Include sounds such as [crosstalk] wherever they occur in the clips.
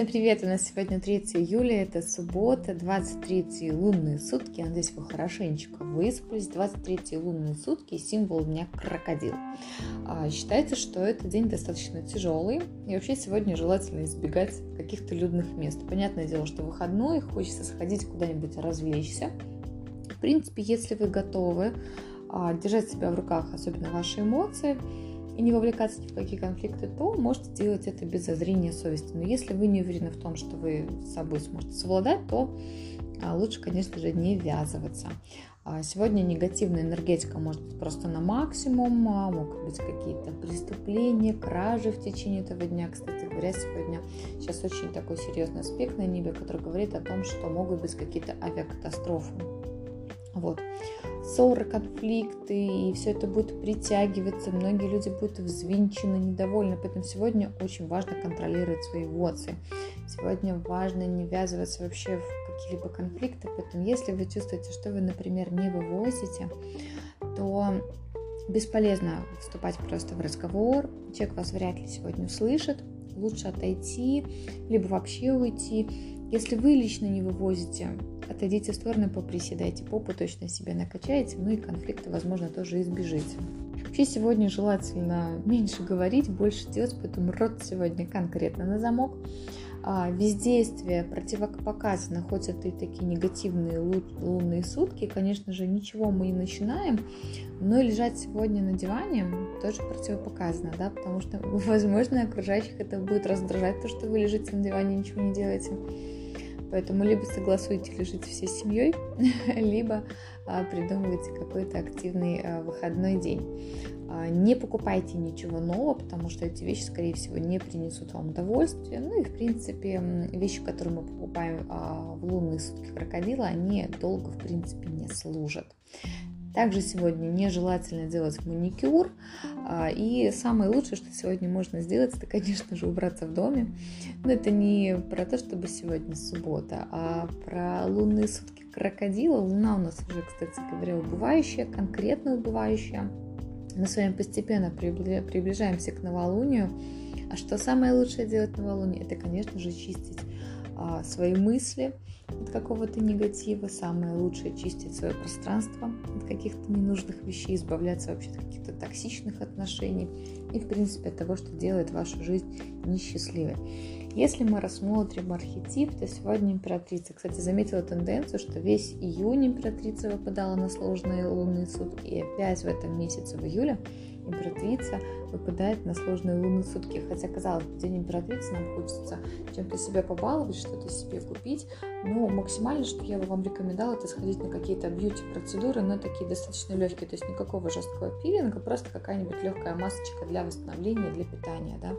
Всем привет! У нас сегодня 3 июля, это суббота, 23 лунные сутки. надеюсь, вы хорошенечко выспались. 23 лунные сутки – символ дня крокодил. А, считается, что этот день достаточно тяжелый, и вообще сегодня желательно избегать каких-то людных мест. Понятное дело, что выходной, хочется сходить куда-нибудь развлечься. В принципе, если вы готовы а, держать себя в руках, особенно ваши эмоции – и не вовлекаться ни в какие конфликты, то можете делать это без зазрения совести. Но если вы не уверены в том, что вы с собой сможете совладать, то а, лучше, конечно же, не ввязываться. А, сегодня негативная энергетика может быть просто на максимум, а, могут быть какие-то преступления, кражи в течение этого дня. Кстати говоря, сегодня сейчас очень такой серьезный аспект на небе, который говорит о том, что могут быть какие-то авиакатастрофы. Вот ссоры, конфликты, и все это будет притягиваться, многие люди будут взвинчены, недовольны, поэтому сегодня очень важно контролировать свои эмоции. Сегодня важно не ввязываться вообще в какие-либо конфликты, поэтому если вы чувствуете, что вы, например, не вывозите, то бесполезно вступать просто в разговор, человек вас вряд ли сегодня услышит, лучше отойти, либо вообще уйти. Если вы лично не вывозите отойдите в сторону, поприседайте попу, точно себя накачаете, ну и конфликта, возможно, тоже избежите. Вообще сегодня желательно меньше говорить, больше делать, поэтому рот сегодня конкретно на замок. А, противопоказано, хоть это и такие негативные лунные сутки, конечно же, ничего мы не начинаем, но лежать сегодня на диване тоже противопоказано, да, потому что, [laughs] возможно, окружающих это будет раздражать, то, что вы лежите на диване и ничего не делаете. Поэтому либо согласуйте лежите всей семьей, [laughs] либо а, придумывайте какой-то активный а, выходной день. А, не покупайте ничего нового, потому что эти вещи, скорее всего, не принесут вам удовольствия. Ну и, в принципе, вещи, которые мы покупаем в лунные сутки крокодила, они долго, в принципе, не служат. Также сегодня нежелательно делать маникюр. А, и самое лучшее, что сегодня можно сделать, это, конечно же, убраться в доме. Но это не про то, чтобы сегодня суббота, а про лунные сутки крокодила. Луна у нас уже, кстати говоря, убывающая, конкретно убывающая. Мы с вами постепенно приближаемся к новолунию. А что самое лучшее делать новолуние? Это, конечно же, чистить свои мысли, от какого-то негатива. Самое лучшее чистить свое пространство от каких-то ненужных вещей, избавляться вообще от каких-то токсичных отношений и, в принципе, от того, что делает вашу жизнь несчастливой. Если мы рассмотрим архетип, то сегодня императрица. Кстати, заметила тенденцию, что весь июнь императрица выпадала на сложные лунные сутки, и опять в этом месяце, в июле, императрица выпадает на сложные лунные сутки. Хотя, казалось бы, день императрицы нам хочется чем-то себя побаловать, что-то себе купить. Но максимально, что я бы вам рекомендовала, это сходить на какие-то бьюти-процедуры, но такие достаточно легкие. То есть никакого жесткого пилинга, просто какая-нибудь легкая масочка для восстановления, для питания. Да?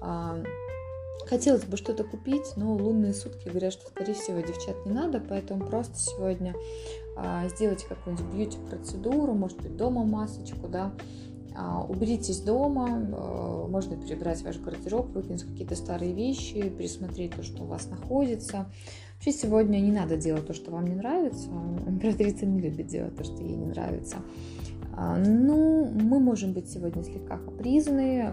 А, хотелось бы что-то купить, но лунные сутки говорят, что, скорее всего, девчат не надо, поэтому просто сегодня а, сделайте какую-нибудь бьюти-процедуру, может быть, дома масочку, да, а, уберитесь дома, а, можно перебрать ваш гардероб, выкинуть какие-то старые вещи, пересмотреть то, что у вас находится. Вообще сегодня не надо делать то, что вам не нравится. Императрица не любит делать то, что ей не нравится. А, ну, мы можем быть сегодня слегка капризны,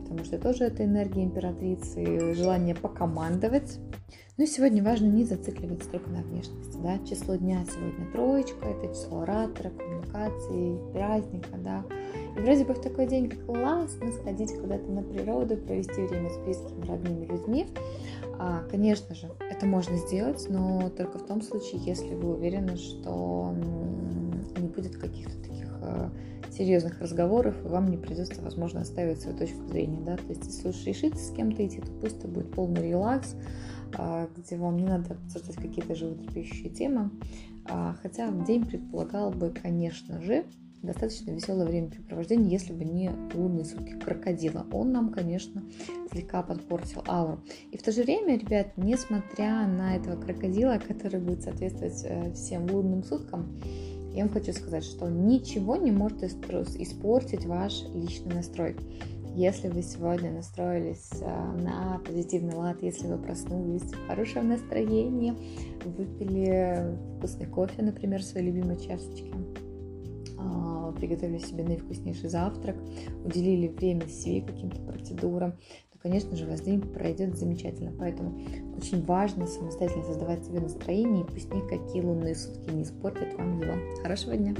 потому что тоже это энергия императрицы, желание покомандовать. Ну и сегодня важно не зацикливаться только на внешности. Да? Число дня сегодня троечка, это число оратора, коммуникации, праздника. Да? И вроде бы в такой день классно сходить куда-то на природу, провести время с близкими, родными людьми. А, конечно же, это можно сделать, но только в том случае, если вы уверены, что не будет каких-то таких э, серьезных разговоров, и вам не придется, возможно, оставить свою точку зрения. Да? То есть, если уж решите с кем-то идти, то пусть это будет полный релакс, а, где вам не надо обсуждать какие-то животрепещущие темы. А, хотя день предполагал бы, конечно же, достаточно веселое времяпрепровождение, если бы не лунные сутки крокодила. Он нам, конечно, слегка подпортил ауру. И в то же время, ребят, несмотря на этого крокодила, который будет соответствовать э, всем лунным суткам, я вам хочу сказать, что ничего не может испортить ваш личный настрой. Если вы сегодня настроились а, на позитивный лад, если вы проснулись в хорошем настроении, выпили вкусный кофе, например, в своей любимой чашечке, приготовили себе наивкуснейший завтрак, уделили время себе каким-то процедурам, то, конечно же, у вас день пройдет замечательно. Поэтому очень важно самостоятельно создавать себе настроение, и пусть никакие лунные сутки не испортят вам его. Хорошего дня!